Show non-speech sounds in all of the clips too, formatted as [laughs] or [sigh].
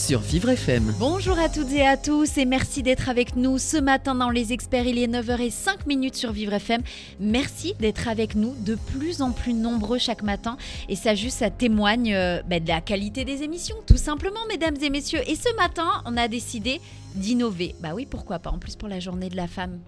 Sur Vivre FM. Bonjour à toutes et à tous et merci d'être avec nous ce matin dans Les Experts. Il est 9h05 minutes sur Vivre FM. Merci d'être avec nous de plus en plus nombreux chaque matin. Et ça juste, ça témoigne euh, bah, de la qualité des émissions, tout simplement, mesdames et messieurs. Et ce matin, on a décidé d'innover. Bah oui, pourquoi pas. En plus, pour la journée de la femme.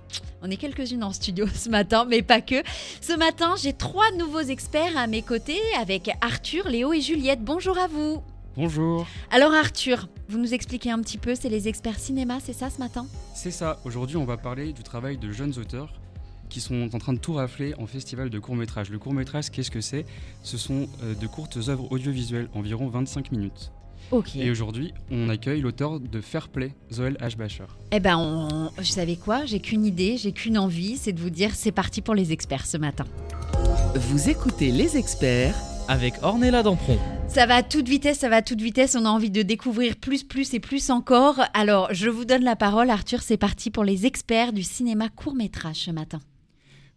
On est quelques-unes en studio [laughs] ce matin, mais pas que. Ce matin, j'ai trois nouveaux experts à mes côtés avec Arthur, Léo et Juliette. Bonjour à vous. Bonjour. Alors Arthur, vous nous expliquez un petit peu, c'est les experts cinéma, c'est ça ce matin? C'est ça, aujourd'hui on va parler du travail de jeunes auteurs qui sont en train de tout rafler en festival de court-métrage. Le court-métrage, qu'est-ce que c'est? Ce sont euh, de courtes œuvres audiovisuelles, environ 25 minutes. Ok. Et aujourd'hui, on accueille l'auteur de Fair Play, Zoël H. Bacher. Eh ben, on... je savais quoi? J'ai qu'une idée, j'ai qu'une envie, c'est de vous dire c'est parti pour les experts ce matin. Vous écoutez les experts Avec Ornella Dampron. Ça va à toute vitesse, ça va à toute vitesse, on a envie de découvrir plus, plus et plus encore. Alors, je vous donne la parole Arthur, c'est parti pour les experts du cinéma court-métrage ce matin.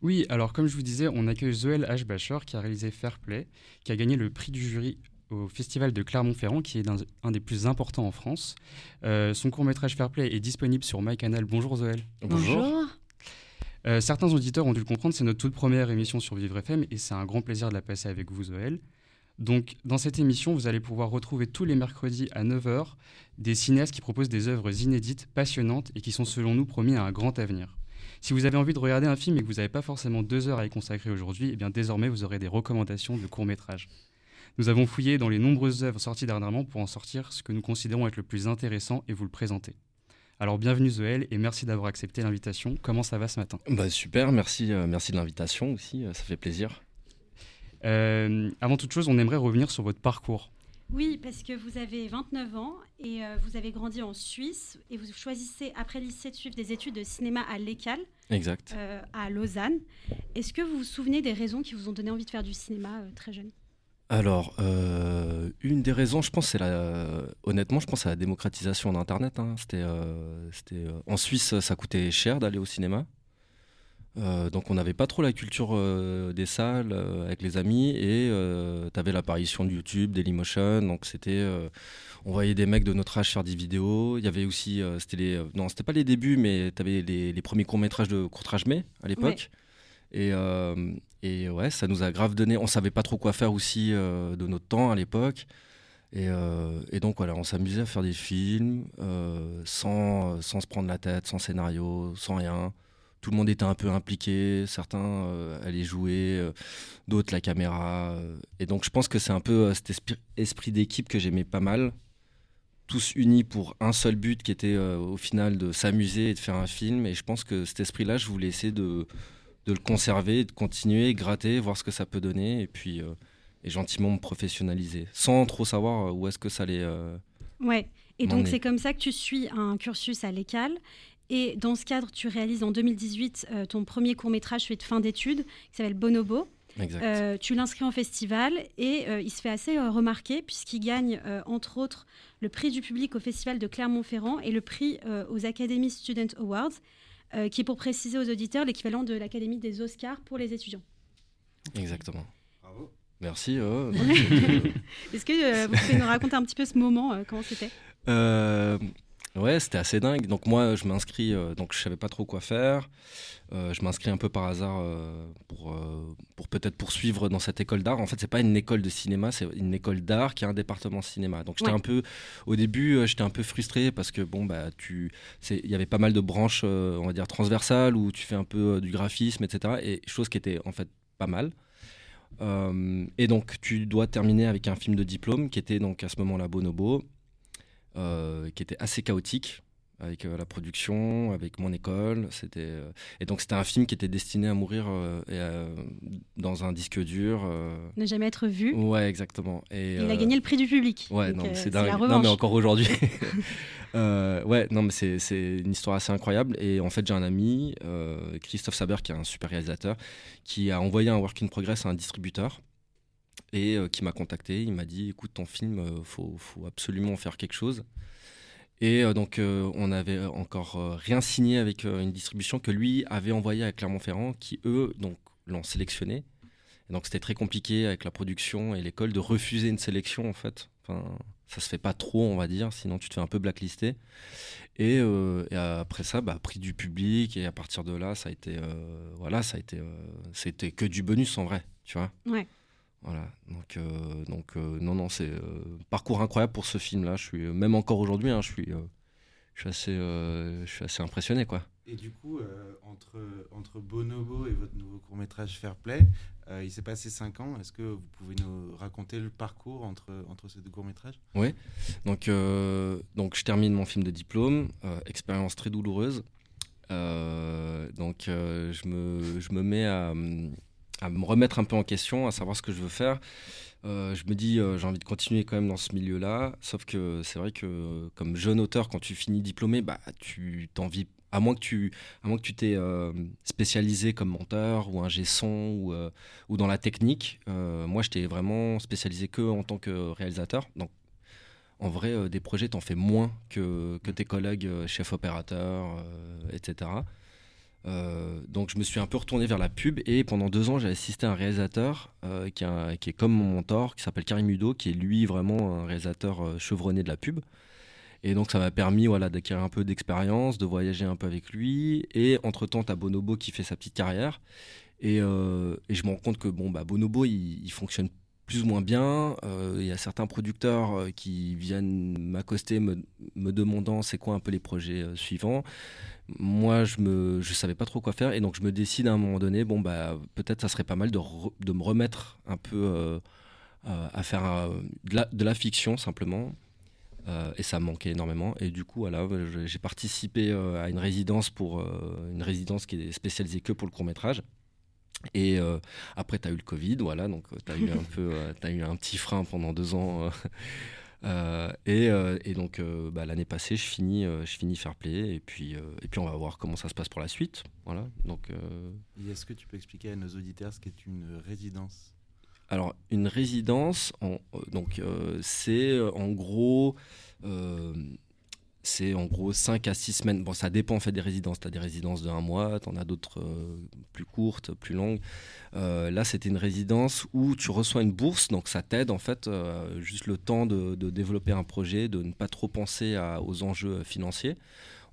Oui, alors comme je vous disais, on accueille Zoël H. Bacher qui a réalisé Fair Play, qui a gagné le prix du jury au festival de Clermont-Ferrand, qui est un, un des plus importants en France. Euh, son court-métrage Fair Play est disponible sur MyCanal. Bonjour Zoël. Euh, certains auditeurs ont dû le comprendre, c'est notre toute première émission sur Vivre FM et c'est un grand plaisir de la passer avec vous, Zoël. Donc, dans cette émission, vous allez pouvoir retrouver tous les mercredis à 9h des cinéastes qui proposent des œuvres inédites, passionnantes et qui sont, selon nous, promis à un grand avenir. Si vous avez envie de regarder un film et que vous n'avez pas forcément deux heures à y consacrer aujourd'hui, eh bien désormais vous aurez des recommandations de courts-métrages. Nous avons fouillé dans les nombreuses œuvres sorties dernièrement pour en sortir ce que nous considérons être le plus intéressant et vous le présenter. Alors bienvenue Zoël et merci d'avoir accepté l'invitation. Comment ça va ce matin? Bah super, merci, euh, merci de l'invitation aussi, euh, ça fait plaisir. Euh, Avant toute chose, on aimerait revenir sur votre parcours. Oui, parce que vous avez 29 ans et euh, vous avez grandi en Suisse et vous choisissez après le lycée de suivre des études de cinéma à l'ECAL Exact. euh, à Lausanne. Est-ce que vous vous souvenez des raisons qui vous ont donné envie de faire du cinéma euh, très jeune? Alors, euh, une des raisons, je pense, c'est la. Honnêtement, je pense à la démocratisation d'Internet. hein. C'était, euh, c'était, euh, en Suisse, ça coûtait cher d'aller au cinéma. Euh, donc, on n'avait pas trop la culture euh, des salles euh, avec les amis et tu avais l'apparition de YouTube, Dailymotion. Donc, c'était. euh, on voyait des mecs de notre âge faire des vidéos. Il y avait aussi. euh, c'était les, euh, non, c'était pas les débuts, mais tu avais les, les premiers courts-métrages de Courtrage May à l'époque. Et, euh, et ouais, ça nous a grave donné. On savait pas trop quoi faire aussi euh, de notre temps à l'époque. Et, euh, et donc voilà, on s'amusait à faire des films euh, sans, sans se prendre la tête, sans scénario, sans rien. Tout le monde était un peu impliqué, certains allaient jouer, d'autres la caméra. et donc je pense que c'est un peu cet esprit, esprit d'équipe que j'aimais pas mal. Tous unis pour un seul but qui était au final de s'amuser et de faire un film. Et je pense que cet esprit-là, je voulais essayer de, de le conserver, de continuer, gratter, voir ce que ça peut donner, et puis euh, et gentiment me professionnaliser, sans trop savoir euh, où est-ce que ça allait. euh, Ouais. Et donc est. c'est comme ça que tu suis un cursus à l'ECAL. Et dans ce cadre, tu réalises en 2018 euh, ton premier court-métrage suite fin d'études qui s'appelle Bonobo. Exact. Tu l'inscris en festival et il se fait assez remarquer puisqu'il gagne entre autres le prix du public au festival de Clermont-Ferrand et le prix aux Academy Student Awards, euh, qui est pour préciser aux auditeurs l'équivalent de l'Académie des Oscars pour les étudiants. Exactement. Bravo. Merci. euh. [laughs] Est-ce que euh, vous pouvez nous raconter un petit peu ce moment, euh, comment c'était? Euh, ouais, c'était assez dingue. Donc moi, je m'inscris, euh, donc je savais pas trop quoi faire. Euh, je m'inscris un peu par hasard euh, pour, pour peut-être poursuivre dans cette école d'art. En fait, c'est pas une école de cinéma, c'est une école d'art qui a un département cinéma. Donc j'étais Ouais. un peu, au début, j'étais un peu frustré parce que bon bah tu, il y avait pas mal de branches, on va dire transversales où tu fais un peu du graphisme, etc. Et chose qui était en fait pas mal. Euh, et donc, tu dois terminer avec un film de diplôme qui était donc à ce moment-là Bonobo, qui était assez chaotique. avec la production, avec mon école. C'était et donc c'était un film qui était destiné à mourir dans un disque dur. Ne jamais être vu. Ouais, exactement. Et, il a gagné le prix du public. Ouais, non, c'est dingue. Non, mais encore aujourd'hui. [laughs] ouais, non, mais c'est une histoire assez incroyable. Et en fait, j'ai un ami, Christophe Saber, qui est un super réalisateur, qui a envoyé un work in progress à un distributeur et euh, qui m'a contacté. Il m'a dit écoute, ton film, il euh, faut, faut, absolument faire quelque chose. Et euh, donc, on n'avait encore rien signé avec une distribution que lui avait envoyée à Clermont-Ferrand, qui eux donc l'ont sélectionné. Et donc, c'était très compliqué avec la production et l'école de refuser une sélection en fait. Enfin, ça se fait pas trop, on va dire, sinon tu te fais un peu blacklister. Et, et après ça, bah, prix du public, et à partir de là, ça a été, voilà, ça a été, c'était que du bonus en vrai, tu vois. Ouais. Voilà, donc, euh, donc euh, non, non, c'est euh, parcours incroyable pour ce film-là. Je suis même encore aujourd'hui, hein, je suis, je suis assez, je suis assez impressionné, quoi. Et du coup, entre entre Bonobo et votre nouveau court métrage Fair Play, il s'est passé 5 ans. Est-ce que vous pouvez nous raconter le parcours entre entre ces deux courts métrages Oui. Donc donc je termine mon film de diplôme, expérience très douloureuse. donc je me je me mets à à me remettre un peu en question, à savoir ce que je veux faire. Euh, je me dis, euh, j'ai envie de continuer quand même dans ce milieu-là. Sauf que c'est vrai que comme jeune auteur, quand tu finis diplômé, bah, tu t'envies, à moins que tu, à moins que tu t'es euh, spécialisé comme monteur ou un son ou, ou dans la technique. moi, j'étais vraiment spécialisé que en tant que réalisateur. Donc, en vrai, des projets, t'en fais moins que, que tes collègues chefs opérateurs, etc. Euh, donc je me suis un peu retourné vers la pub et pendant deux ans j'ai assisté à un réalisateur euh, qui, est comme mon mentor, qui s'appelle Karim Udo, qui est lui vraiment un réalisateur euh, chevronné de la pub. Et donc ça m'a permis voilà, d'acquérir un peu d'expérience, de voyager un peu avec lui. Et entre-temps, tu as Bonobo qui fait sa petite carrière. Et, je me rends compte que bon, bah, Bonobo, il, fonctionne plus ou moins bien. Il y a certains producteurs qui viennent m'accoster me, demandant c'est quoi un peu les projets suivants moi je ne je savais pas trop quoi faire et donc je me décide à un moment donné bon bah peut-être ça serait pas mal de, de me remettre un peu euh, euh, à faire euh, de, la, de, la, fiction simplement. Et ça me manquait énormément. Et du coup voilà j'ai participé à une résidence pour une résidence qui est spécialisée que pour le court métrage. Et après, tu as eu le Covid, voilà, donc tu as eu un [laughs] peu, as eu un petit frein pendant deux ans euh, euh, et, donc euh, bah, l'année passée, je finis, je finis Fair Play et puis, et puis on va voir comment ça se passe pour la suite. Voilà. Donc. Est-ce que tu peux expliquer à nos auditeurs ce qu'est une résidence? Alors une résidence, donc c'est en gros c'est en gros 5 à 6 semaines. Bon, ça dépend en fait des résidences. Tu as des résidences de un mois, tu en as d'autres euh, plus courtes, plus longues. Euh, là, c'était une résidence où tu reçois une bourse, donc ça t'aide en fait euh, juste le temps de, développer un projet, de ne pas trop penser aux enjeux financiers.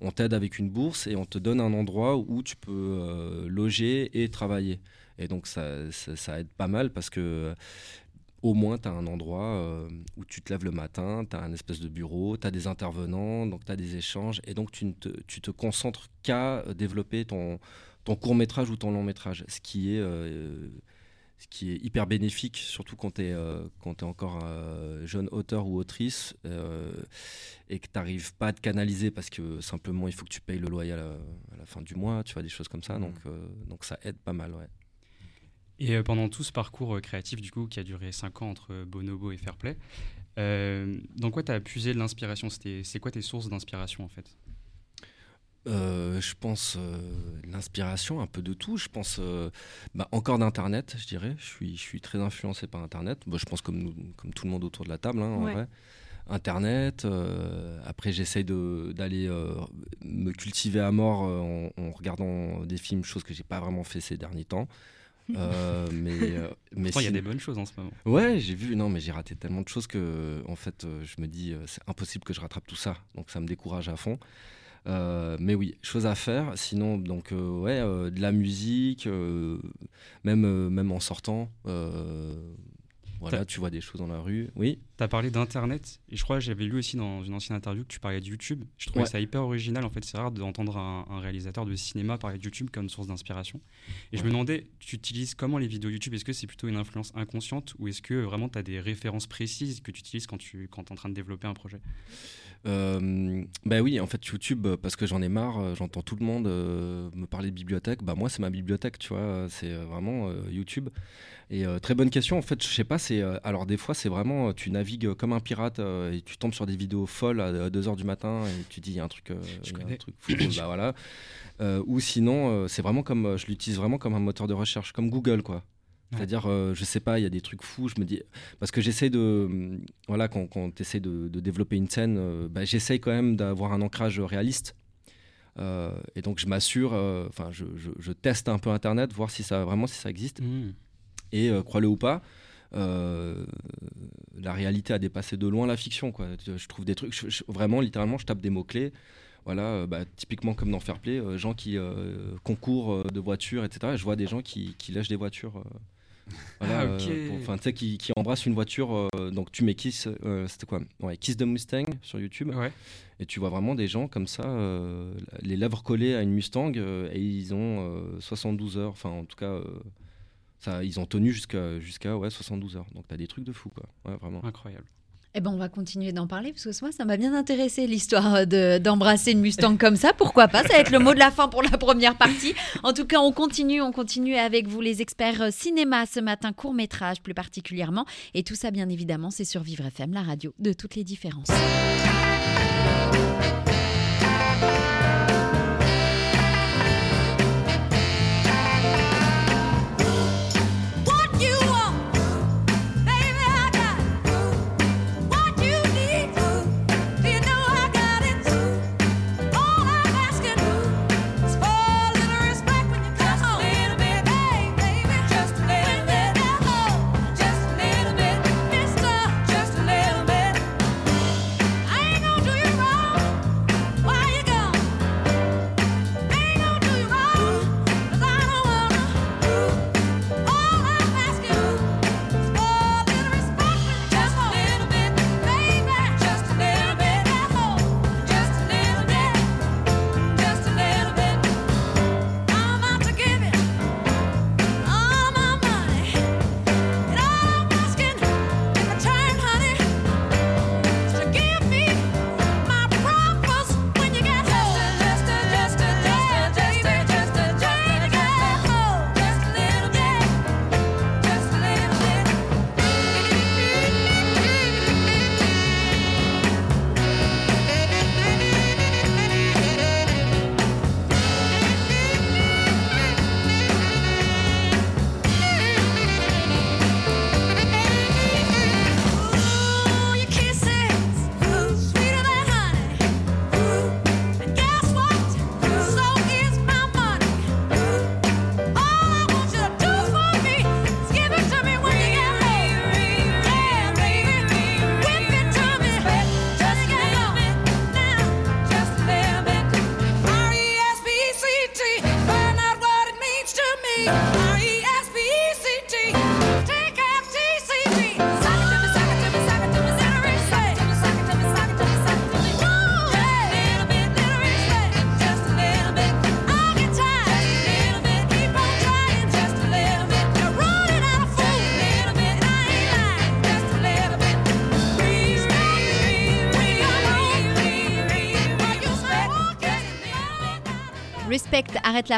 On t'aide avec une bourse et on te donne un endroit où tu peux loger et travailler. Et donc ça, ça, aide pas mal parce que au moins tu as un endroit euh, où tu te lèves le matin, tu as un espèce de bureau, tu as des intervenants, donc tu as des échanges, et donc tu, te, tu te concentres qu'à euh, développer ton, ton court métrage ou ton long métrage, ce qui est, euh, ce qui est hyper bénéfique, surtout quand tu es, es, encore jeune auteur ou autrice, et que tu n'arrives pas à te canaliser parce que simplement il faut que tu payes le loyer à la, fin du mois, tu vois, des choses comme ça, mmh. donc, donc ça aide pas mal. Ouais. Et euh, pendant tout ce parcours euh, créatif, du coup, qui a duré 5 ans entre Bonobo et Fairplay, euh, dans quoi tu as puisé de l'inspiration? C'est quoi tes sources d'inspiration, en fait? Je pense l'inspiration, un peu de tout. Je pense bah, encore d'Internet, je dirais. Je suis, je suis très influencé par Internet. Bah, je pense comme, comme tout le monde autour de la table, hein, en vrai. Internet. après, j'essaye d'aller me cultiver à mort en, en, regardant des films, chose que j'ai pas vraiment fait ces derniers temps. Euh, mais euh, mais il y a des bonnes choses en ce moment. Ouais, j'ai vu. Non, mais j'ai raté tellement de choses que, en fait, euh, je me dis, c'est impossible que je rattrape tout ça. Donc, ça me décourage à fond. mais oui, chose à faire. Sinon, donc, ouais, de la musique, même, même en sortant. Voilà, tu vois des choses dans la rue. Oui. Tu as parlé d'Internet, et je crois que j'avais lu aussi dans une ancienne interview que tu parlais de YouTube. Je trouvais ça hyper original. En fait, c'est rare d'entendre un, réalisateur de cinéma parler de YouTube comme source d'inspiration. Et je me demandais, tu utilises comment les vidéos YouTube? Est-ce que c'est plutôt une influence inconsciente ou est-ce que vraiment tu as des références précises que tu utilises quand tu quand es en train de développer un projet? Euh, bah oui, en fait, YouTube, euh, parce que j'en ai marre, euh, j'entends tout le monde euh, me parler de bibliothèque. Bah moi, c'est ma bibliothèque, tu vois, c'est vraiment euh, YouTube. Et très bonne question, en fait, je sais pas, c'est. alors, des fois, c'est vraiment, tu navigues comme un pirate et tu tombes sur des vidéos folles à 2h du matin et tu dis, il y a un truc, Je un fou. bah voilà. Ou sinon, c'est vraiment comme. je l'utilise vraiment comme un moteur de recherche, comme Google, quoi. C'est-à-dire, euh, je sais pas, il y a des trucs fous, je me dis. Parce que j'essaie de. hum, Voilà, quand, quand tu essaies de, de développer une scène, euh, bah, j'essaye quand même d'avoir un ancrage réaliste. Euh, et donc, je m'assure, euh, enfin, je, je- je teste un peu Internet, voir si ça vraiment si ça existe. Mmh. Et crois-le ou pas, la réalité a dépassé de loin la fiction. Quoi. Je trouve des trucs, je- vraiment, littéralement, je tape des mots-clés. Voilà, euh, bah, typiquement comme dans Fairplay, euh, gens qui euh, concourent de voitures, etc. Et je vois des gens qui, qui lèchent des voitures. Voilà, Ah, euh, enfin, tu sais, qui, qui embrassent une voiture. euh, donc, tu mets Kiss, euh, c'était quoi? Ouais, Kiss the Mustang sur YouTube. Ouais. Et tu vois vraiment des gens comme ça, les lèvres collées à une Mustang, et ils ont euh, 72 heures, enfin en tout cas, ça, ils ont tenu jusqu'à jusqu'à ouais, 72 heures. Donc t'as des trucs de fou, quoi. Ouais, vraiment. Incroyable. Eh ben, on va continuer d'en parler parce que moi, ça m'a bien intéressé l'histoire de- d'embrasser une Mustang comme ça. Pourquoi pas? Ça va être le mot de la fin pour la première partie. En tout cas, on continue, on continue avec vous, les experts euh, cinéma ce matin, court métrage plus particulièrement. Et tout ça, bien évidemment, c'est sur Vivre FM, la radio de toutes les différences.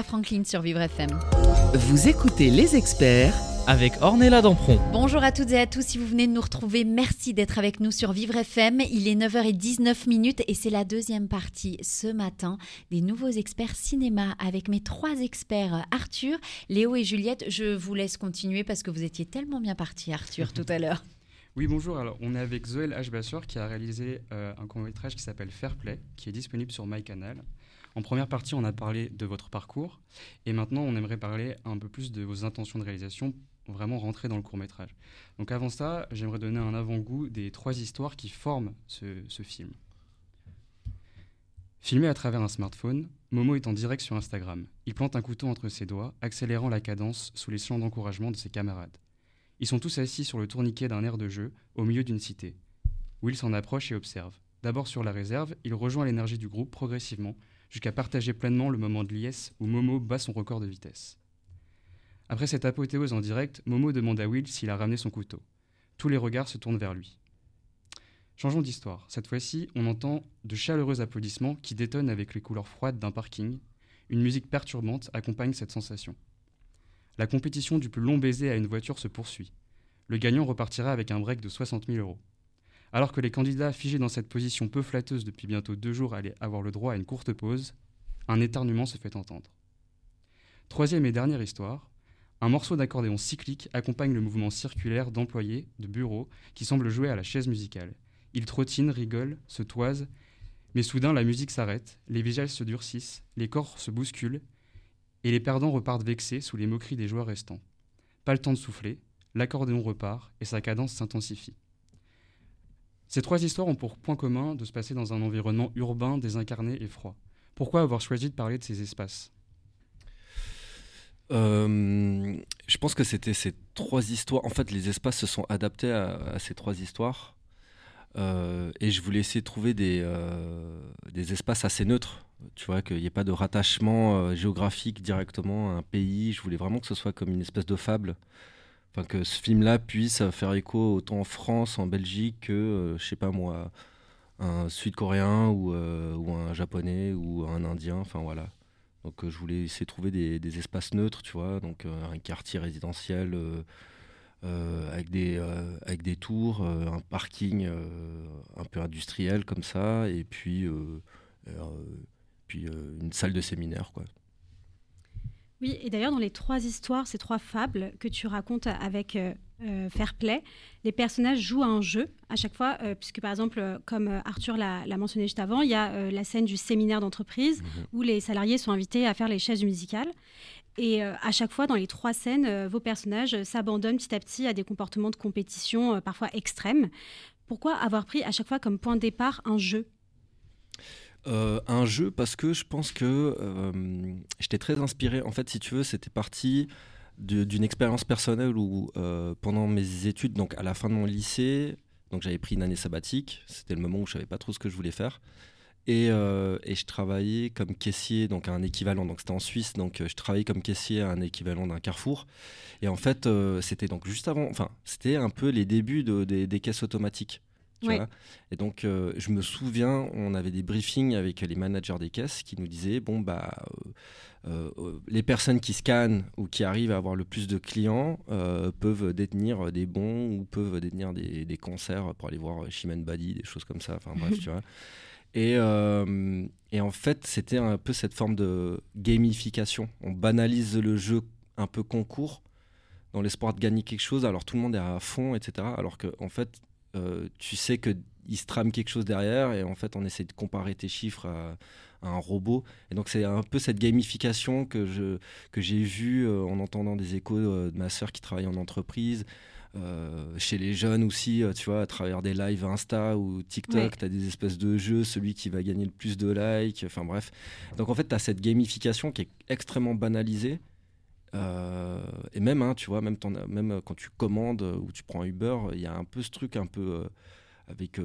Franklin sur Vivre FM. Vous écoutez les experts Avec Ornella Dampron. Bonjour à toutes et à tous, si vous venez de nous retrouver, merci d'être avec nous sur Vivre FM. Il est 9h19 minutes et c'est la deuxième partie ce matin des nouveaux experts cinéma avec mes trois experts Arthur, Léo et Juliette. Je vous laisse continuer parce que vous étiez tellement bien parti Arthur tout à l'heure. [laughs] Oui, bonjour. Alors, on est avec Zoël H. Bassor qui a réalisé euh, un court-métrage qui s'appelle Fair Play, qui est disponible sur MyCanal. En première partie, on a parlé de votre parcours. Et maintenant, on aimerait parler un peu plus de vos intentions de réalisation, vraiment rentrer dans le court-métrage. Donc, avant ça, j'aimerais donner un avant-goût des trois histoires qui forment ce, ce film. Filmé à travers un smartphone, Momo est en direct sur Instagram. Il plante un couteau entre ses doigts, accélérant la cadence sous les chants d'encouragement de ses camarades. Ils sont tous assis sur le tourniquet d'un air de jeu, au milieu d'une cité. Will s'en approche et observe. D'abord sur la réserve, il rejoint l'énergie du groupe progressivement, jusqu'à partager pleinement le moment de liesse où Momo bat son record de vitesse. Après cette apothéose en direct, Momo demande à Will s'il a ramené son couteau. Tous les regards se tournent vers lui. Changeons d'histoire. Cette fois-ci, on entend de chaleureux applaudissements qui détonnent avec les couleurs froides d'un parking. Une musique perturbante accompagne cette sensation. La compétition du plus long baiser à une voiture se poursuit. Le gagnant repartira avec un break de 60 000 euros. Alors que les candidats figés dans cette position peu flatteuse depuis bientôt deux jours allaient avoir le droit à une courte pause, un éternuement se fait entendre. Troisième et dernière histoire, un morceau d'accordéon cyclique accompagne le mouvement circulaire d'employés de bureau qui semble jouer à la chaise musicale. Ils trottinent, rigolent, se toisent, mais soudain la musique s'arrête, les visages se durcissent, les corps se bousculent, et les perdants repartent vexés sous les moqueries des joueurs restants. Pas le temps de souffler, l'accordéon repart et sa cadence s'intensifie. Ces trois histoires ont pour point commun de se passer dans un environnement urbain, désincarné et froid. Pourquoi avoir choisi de parler de ces espaces? Euh, je pense que c'était ces trois histoires. En fait, les espaces se sont adaptés à, ces trois histoires. Euh, et je voulais essayer de trouver des, euh, des espaces assez neutres. Tu vois, qu'il n'y ait pas de rattachement géographique directement à un pays. Je voulais vraiment que ce soit comme une espèce de fable. Que ce film-là puisse faire écho autant en France, en Belgique que, euh, je sais pas moi, un Sud-Coréen ou, euh, un Japonais ou un Indien. Enfin, voilà. Donc euh, je voulais essayer de trouver des, espaces neutres, tu vois, donc euh, un quartier résidentiel avec, des, avec des tours, un parking un peu industriel comme ça, et puis, puis une salle de séminaire, quoi. Oui, et d'ailleurs, dans les trois histoires, ces trois fables que tu racontes avec euh, euh, Fair Play, les personnages jouent à un jeu à chaque fois, euh, puisque par exemple, comme Arthur l'a mentionné juste avant, il y a la scène du séminaire d'entreprise où les salariés sont invités à faire les chaises musicales. Et euh, à chaque fois, dans les trois scènes, euh, vos personnages euh, s'abandonnent petit à petit à des comportements de compétition parfois extrêmes. Pourquoi avoir pris à chaque fois comme point de départ un jeu? Euh, un jeu parce que je pense que euh, j'étais très inspiré. En fait, si tu veux, c'était parti d'une expérience personnelle où euh, pendant mes études, donc à la fin de mon lycée, donc j'avais pris une année sabbatique. C'était le moment où je savais pas trop ce que je voulais faire. Et, je travaillais comme caissier, donc à un équivalent, donc c'était en Suisse, donc je travaillais comme caissier à un équivalent d'un carrefour. Et en fait, c'était donc juste avant, enfin, c'était un peu les débuts de- des, des caisses automatiques. Tu Ouais. vois. Et donc, euh, je me souviens, on avait des briefings avec les managers des caisses qui nous disaient bon, bah, euh, euh, les personnes qui scannent ou qui arrivent à avoir le plus de clients peuvent détenir des bons ou peuvent détenir des, des concerts pour aller voir Chimène Badi, des choses comme ça. Enfin, bref, [laughs] tu vois. Et, et en fait, c'était un peu cette forme de gamification. On banalise le jeu un peu concours dans l'espoir de gagner quelque chose. Alors tout le monde est à fond, etc. Alors que en fait, euh, tu sais que il se trame quelque chose derrière et en fait, on essaie de comparer tes chiffres à, à un robot. Et donc c'est un peu cette gamification que je que j'ai vue euh, en entendant des échos euh, de ma sœur qui travaille en entreprise. Euh, chez les jeunes aussi, tu vois, à travers des lives Insta ou TikTok, Ouais. tu as des espèces de jeux, celui qui va gagner le plus de likes, enfin bref. Donc en fait, tu as cette gamification qui est extrêmement banalisée. Euh, et même, hein, tu vois, même, euh, quand tu commandes euh, ou tu prends Uber, il y a un peu ce truc un peu avec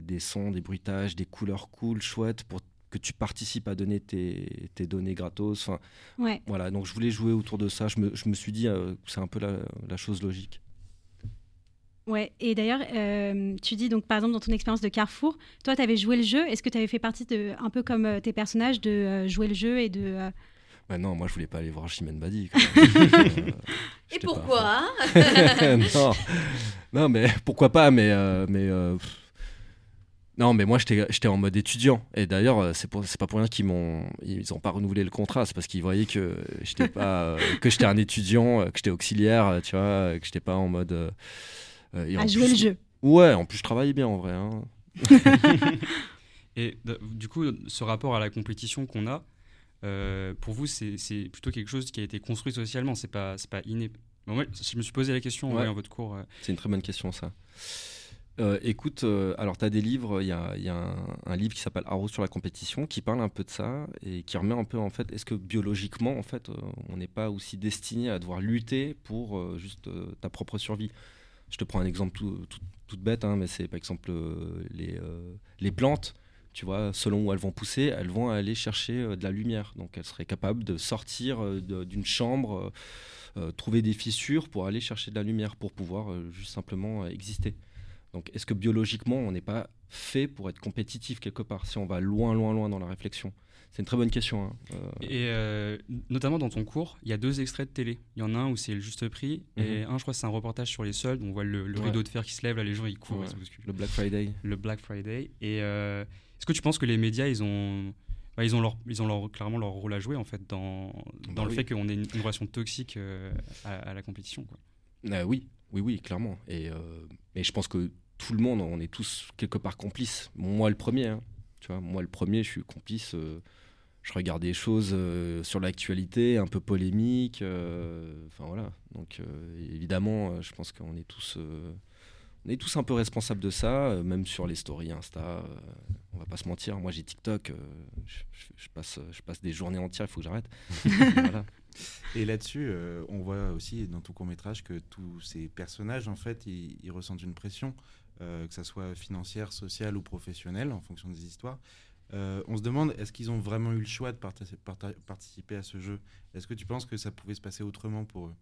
des sons, des bruitages, des couleurs cool, chouettes, pour que tu participes à donner tes, tes données gratos. Enfin, Ouais. voilà, donc je voulais jouer autour de ça. Je me, je me suis dit que c'est un peu la, la chose logique. Ouais, et d'ailleurs, euh, tu dis donc par exemple dans ton expérience de Carrefour, toi tu avais joué le jeu, est-ce que tu avais fait partie de, un peu comme euh, tes personnages, de euh, jouer le jeu et de. Bah non, moi je voulais pas aller voir Chimène Badi. [laughs] Euh, Et pourquoi hein pas- [laughs] non. non, mais pourquoi pas, mais. euh, mais euh, non, mais moi j'étais j'étais en mode étudiant. Et d'ailleurs, c'est pas pour rien qu'ils m'ont ils ont pas renouvelé le contrat. C'est parce qu'ils voyaient que j'étais pas euh, [laughs] que j'étais un étudiant, que j'étais auxiliaire, tu vois, que j'étais pas en mode. euh, euh, en à jouer plus- le jeu Ouais, en plus je travaillais bien en vrai. hein. Et du coup, ce rapport à la compétition qu'on a, euh, pour vous, c'est plutôt quelque chose qui a été construit socialement, c'est pas, c'est pas inné. Bon, je me suis posé la question en Ouais. voyant votre cours. euh, C'est une très bonne question, ça. Euh, écoute, euh, alors tu as des livres, il y a, il y a un, un livre qui s'appelle Arrow sur la compétition qui parle un peu de ça et qui remet un peu en fait, est-ce que biologiquement, en fait, euh, on n'est pas aussi destiné à devoir lutter pour juste ta propre survie? Je te prends un exemple tout, bête, hein, mais c'est par exemple les, les plantes, tu vois, selon où elles vont pousser, elles vont aller chercher euh, de la lumière. Donc elles seraient capables de sortir euh, d'une chambre, euh, trouver des fissures pour aller chercher de la lumière, pour pouvoir euh, juste simplement exister. Donc, est-ce que biologiquement, on n'est pas fait pour être compétitif quelque part, si on va loin, loin, loin dans la réflexion? C'est une très bonne question. hein. Euh, Et notamment dans ton cours, il y a deux extraits de télé. Il y en a un où c'est le juste prix, et un, je crois, c'est un reportage sur les soldes. On voit le, le Ouais. rideau de fer qui se lève, là, les gens ils courent, Ouais. ils le Black Friday. le Black Friday. Et est-ce que tu penses que les médias, ils ont, bah, ils ont, leur, ils ont leur, clairement leur rôle à jouer en fait dans, dans Bah le oui. fait qu'on ait une, une relation toxique euh, à, à la compétition quoi? Euh, oui, oui, oui, clairement. Et, euh, mais je pense que tout le monde, on est tous quelque part complices. Moi, le premier. hein. Tu vois, moi, le premier, je suis complice. euh, je regarde des choses sur l'actualité, un peu polémiques. euh, Enfin voilà. Donc évidemment, je pense qu'on est tous, on est tous un peu responsables de ça, euh, même sur les stories Insta. euh, on va pas se mentir. Moi, j'ai TikTok. euh, je, passe, je passe des journées entières. Il faut que j'arrête. [laughs] voilà. Et là-dessus, euh, on voit aussi dans ton court métrage que tous ces personnages, en fait, ils, ils ressentent une pression, que ça soit financière, sociale ou professionnelle, en fonction des histoires. On se demande, est-ce qu'ils ont vraiment eu le choix de parta- parta- participer à ce jeu? Est-ce que tu penses que ça pouvait se passer autrement pour eux?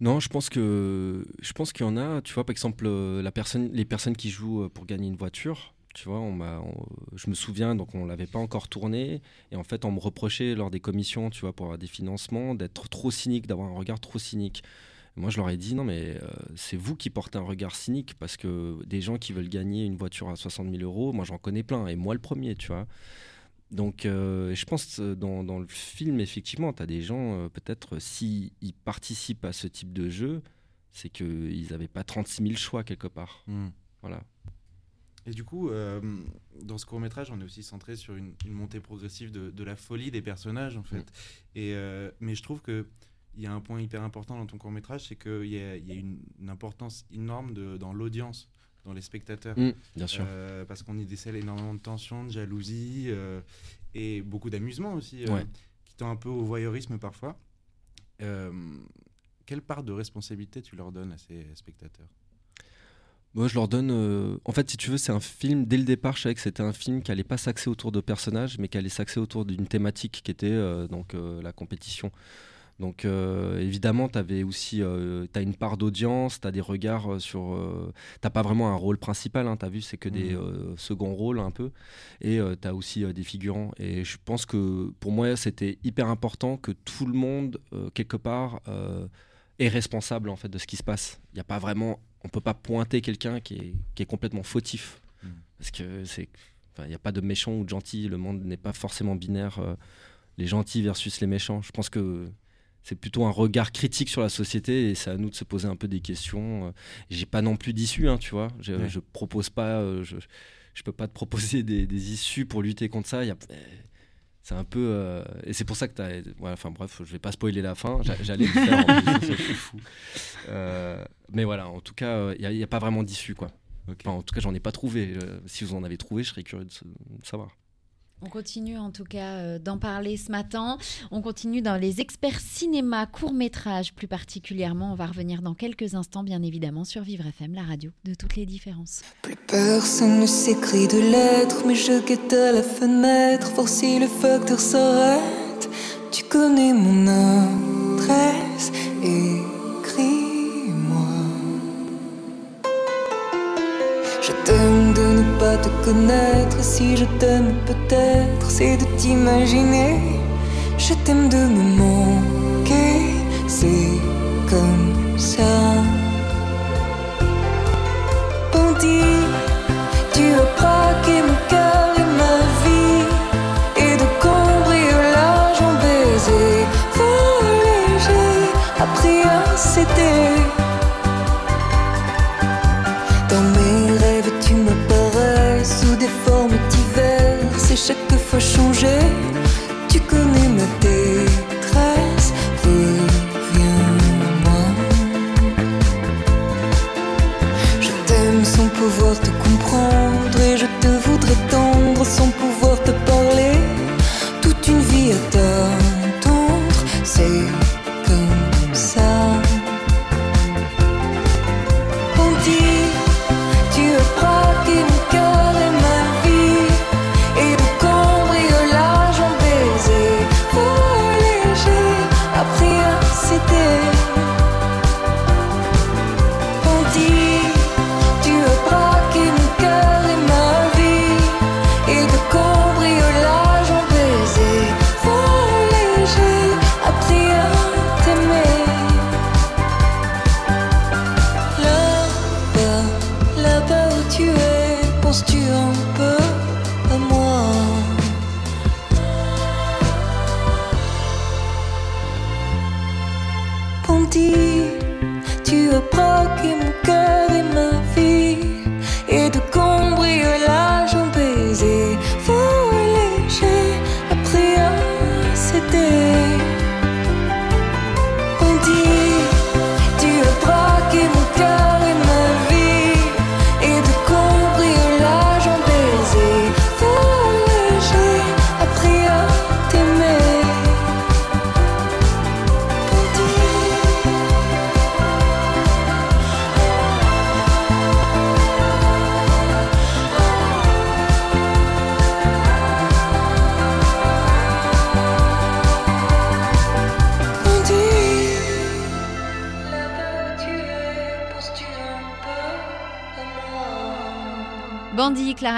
Non, je pense que je pense qu'il y en a. Tu vois, par exemple, euh, la personne, les personnes qui jouent euh, pour gagner une voiture. Tu vois, on m'a, je me souviens, donc on l'avait pas encore tourné, et en fait, on me reprochait lors des commissions, tu vois, pour des financements, d'être trop cynique, d'avoir un regard trop cynique. Moi, je leur ai dit non, mais euh, c'est vous qui portez un regard cynique parce que des gens qui veulent gagner une voiture à 60 000 euros, moi, j'en connais plein, et moi le premier, tu vois. Donc, euh, je pense que dans, dans le film, effectivement, tu as des gens, euh, peut-être, s'ils ils participent à ce type de jeu, c'est qu'ils n'avaient pas 36 000 choix quelque part. Voilà. Et du coup, euh, dans ce court métrage, on est aussi centré sur une, une montée progressive de, de la folie des personnages, en fait. Et, euh, mais je trouve que il y a un point hyper important dans ton court métrage, c'est qu'il y a, il y a une, une importance énorme de, dans l'audience, dans les spectateurs. Mm, bien sûr. Euh, parce qu'on y décèle énormément de tension, de jalousie euh, et beaucoup d'amusement aussi, euh, Ouais. qui tend un peu au voyeurisme parfois. Quelle part de responsabilité tu leur donnes à ces spectateurs? Moi, je leur donne. euh, En fait, si tu veux, c'est un film. Dès le départ, je savais que c'était un film qui allait pas s'axer autour de personnages, mais qui allait s'axer autour d'une thématique qui était euh, donc euh, la compétition. Donc, euh, évidemment, tu avais aussi. euh, as une part d'audience, tu as des regards euh, sur. euh, T'as pas vraiment un rôle principal, tu as vu, c'est que des Mhm. euh, seconds rôles un peu. Et tu as aussi des figurants. Et je pense que pour moi, c'était hyper important que tout le monde, quelque part, est responsable en fait de ce qui se passe. Il n'y a pas vraiment, on peut pas pointer quelqu'un qui est, qui est complètement fautif, Mm. parce que c'est, il n'y a pas de méchant ou de gentil. Le monde n'est pas forcément binaire. les gentils versus les méchants. Je pense que c'est plutôt un regard critique sur la société et c'est à nous de se poser un peu des questions. Euh, J'ai pas non plus d'issue, hein, tu vois. Je, Ouais. je propose pas, euh, je, je peux pas te proposer [laughs] des, des issues pour lutter contre ça. C'est un peu euh, et c'est pour ça que t'as ouais, enfin bref je vais pas spoiler la fin J'a- j'allais le faire en [laughs] plus, fou. Euh, mais voilà en tout cas il n'y a, pas vraiment d'issue quoi. Enfin, en tout cas j'en ai pas trouvé si vous en avez trouvé je serais curieux de savoir On continue en tout cas euh, d'en parler ce matin. On continue dans les experts cinéma, court-métrage plus particulièrement. On va revenir dans quelques instants, bien évidemment, sur Vivre FM, la radio de toutes les différences. Plus personne ne s'écrit de lettres, mais je guette à la fenêtre, si le facteur s'arrête. Tu connais mon adresse, écris-moi. Te connaître, si je t'aime peut-être, c'est de t'imaginer. Je t'aime de me manquer, c'est comme ça. Bandit, tu as braqué mon cœur et ma vie. Et de cambriolage en baiser, volé, j'ai appris à céder.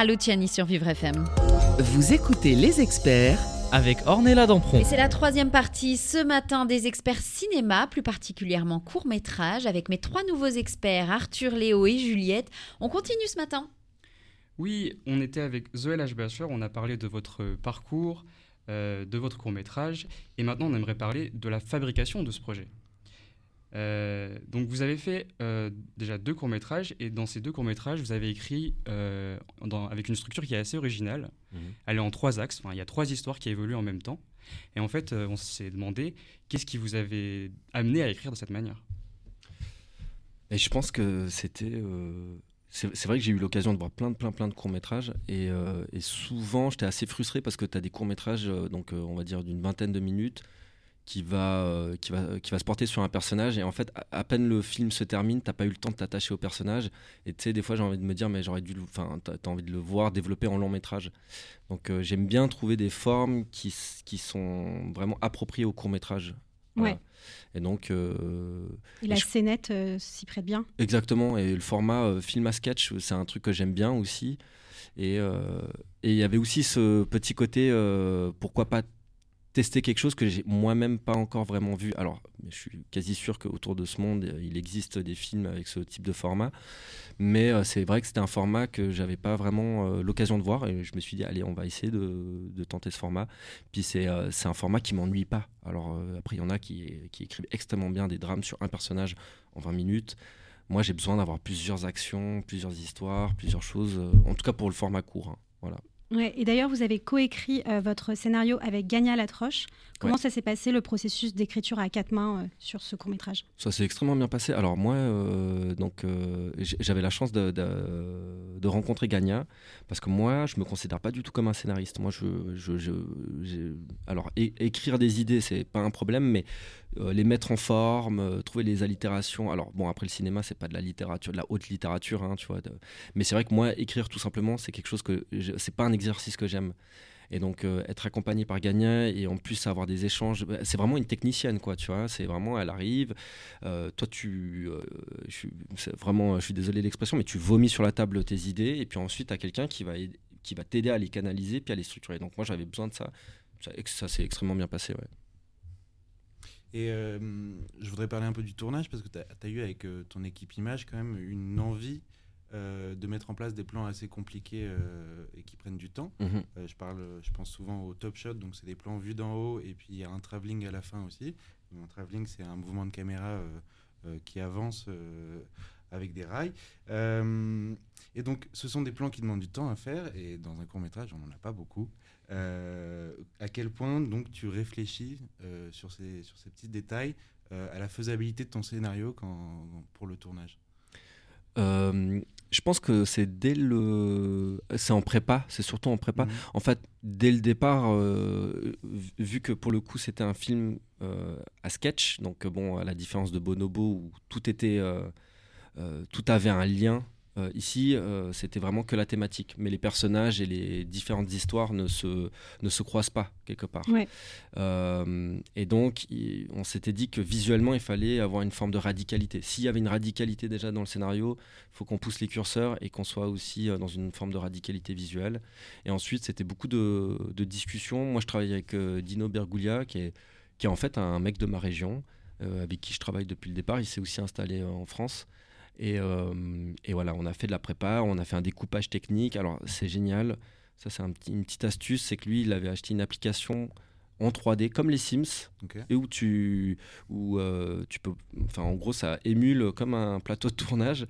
Luciani sur Vivre FM. Vous écoutez les experts Avec Ornella Dampron. Et c'est la troisième partie ce matin des experts cinéma, plus particulièrement court métrage, avec mes trois nouveaux experts, Arthur, Léo et Juliette. On continue ce matin. Oui, on était avec Zoé Lachbacher, on a parlé de votre parcours, euh, de votre court-métrage, et maintenant on aimerait parler de la fabrication de ce projet. Euh, donc vous avez fait euh, déjà deux courts-métrages, et dans ces deux courts-métrages, vous avez écrit euh, dans- avec une structure qui est assez originale. Mhm. Elle est en trois axes, enfin, il y a trois histoires qui évoluent en même temps. Et en fait, on s'est demandé qu'est-ce qui vous avait amené à écrire de cette manière? Et je pense que c'était. c'est vrai que j'ai eu l'occasion de voir plein de plein plein de courts métrages et, et souvent j'étais assez frustré parce que tu as des courts métrages donc on va dire d'une vingtaine de minutes qui va euh, qui va qui va se porter sur un personnage et en fait à, à peine le film se termine t'as pas eu le temps de t'attacher au personnage et tu sais des fois j'ai envie de me dire mais j'aurais dû enfin t'as as envie de le voir développer en long métrage donc euh, j'aime bien trouver des formes qui qui sont vraiment appropriées au court métrage Ouais. et donc euh, Et la je- scénette euh, s'y prête bien. Exactement, et le format euh, film à sketch, c'est un truc que j'aime bien aussi. Et euh, et il y avait aussi ce petit côté, euh, pourquoi pas tester quelque chose que j'ai moi-même pas encore vraiment vu. Alors, je suis quasi sûr qu'autour de ce monde, euh, il existe des films avec ce type de format. Mais euh, c'est vrai que c'était un format que j'avais pas vraiment euh, l'occasion de voir. Et je me suis dit, allez, on va essayer de, tenter ce format. Puis c'est un format qui m'ennuie pas. Alors, après, il y en a qui, qui écrivent extrêmement bien des drames sur un personnage en 20 minutes. Moi, j'ai besoin d'avoir plusieurs actions, plusieurs histoires, plusieurs choses. en tout cas, pour le format court. hein. Voilà. Ouais, et d'ailleurs, vous avez coécrit euh, votre scénario avec Gagna Latroche. Comment Ouais. ça s'est passé le processus d'écriture à quatre mains euh, sur ce court métrage Ça s'est extrêmement bien passé. Alors moi, euh, donc j'avais la chance de, de- de rencontrer Gagna parce que moi, je me considère pas du tout comme un scénariste. Moi, je, je- alors écrire des idées, c'est pas un problème, mais les mettre en forme, euh, trouver les allitérations. Alors bon, après le cinéma, c'est pas de la littérature, de la haute littérature, hein, tu vois. Mais c'est vrai que moi, écrire tout simplement, c'est quelque chose que c'est pas un exercice que j'aime. Et donc euh, être accompagné par Gagna et en plus avoir des échanges, bah, c'est vraiment une technicienne quoi, tu vois. C'est vraiment, elle arrive, euh, toi tu, euh, je suis vraiment, je suis désolé de l'expression, mais tu vomis sur la table tes idées et puis ensuite as quelqu'un qui va qui va t'aider à les canaliser puis à les structurer. Donc moi j'avais besoin de ça. Ça, ça s'est extrêmement bien passé, ouais. Et euh, je voudrais parler un peu du tournage parce que tu as, eu avec euh, ton équipe image quand même une envie euh, de mettre en place des plans assez compliqués euh, et qui prennent du temps. Mhm. Euh, je, parle, je pense souvent au top shot, donc c'est des plans vus d'en haut et puis il y a un travelling à la fin aussi. Un travelling, c'est un mouvement de caméra qui avance avec des rails. Et donc, ce sont des plans qui demandent du temps à faire et dans un court métrage, on n'en a pas beaucoup. Euh, à quel point donc tu réfléchis euh, sur, ces, sur ces petits détails euh, à la faisabilité de ton scénario quand, pour le tournage? Je pense que c'est dès le, c'est en prépa, c'est surtout en prépa. Mhm. En fait, dès le départ, euh, vu- que pour le coup c'était un film euh, à sketch, donc bon, à la différence de Bonobo où tout était, euh, tout avait un lien. Euh, ici, euh, c'était vraiment que la thématique, mais les personnages et les différentes histoires ne se, ne se croisent pas quelque part. Ouais. Euh, et donc, il- on s'était dit que visuellement, il fallait avoir une forme de radicalité. S'il y avait une radicalité déjà dans le scénario, il faut qu'on pousse les curseurs et qu'on soit aussi dans une forme de radicalité visuelle. Et ensuite, c'était beaucoup de, de discussions. Moi, je travaille avec Dino Berguglia, qui est, qui est en fait un mec de ma région, avec qui je travaille depuis le départ. Il s'est aussi installé en France. Et, euh, et voilà, on a fait de la prépa, on a fait un découpage technique. Alors, c'est génial. Ça, c'est un petit- une petite astuce, c'est que lui, il avait acheté une application en 3D comme les Sims et où tu où euh, tu peux enfin en gros ça émule comme un plateau de tournage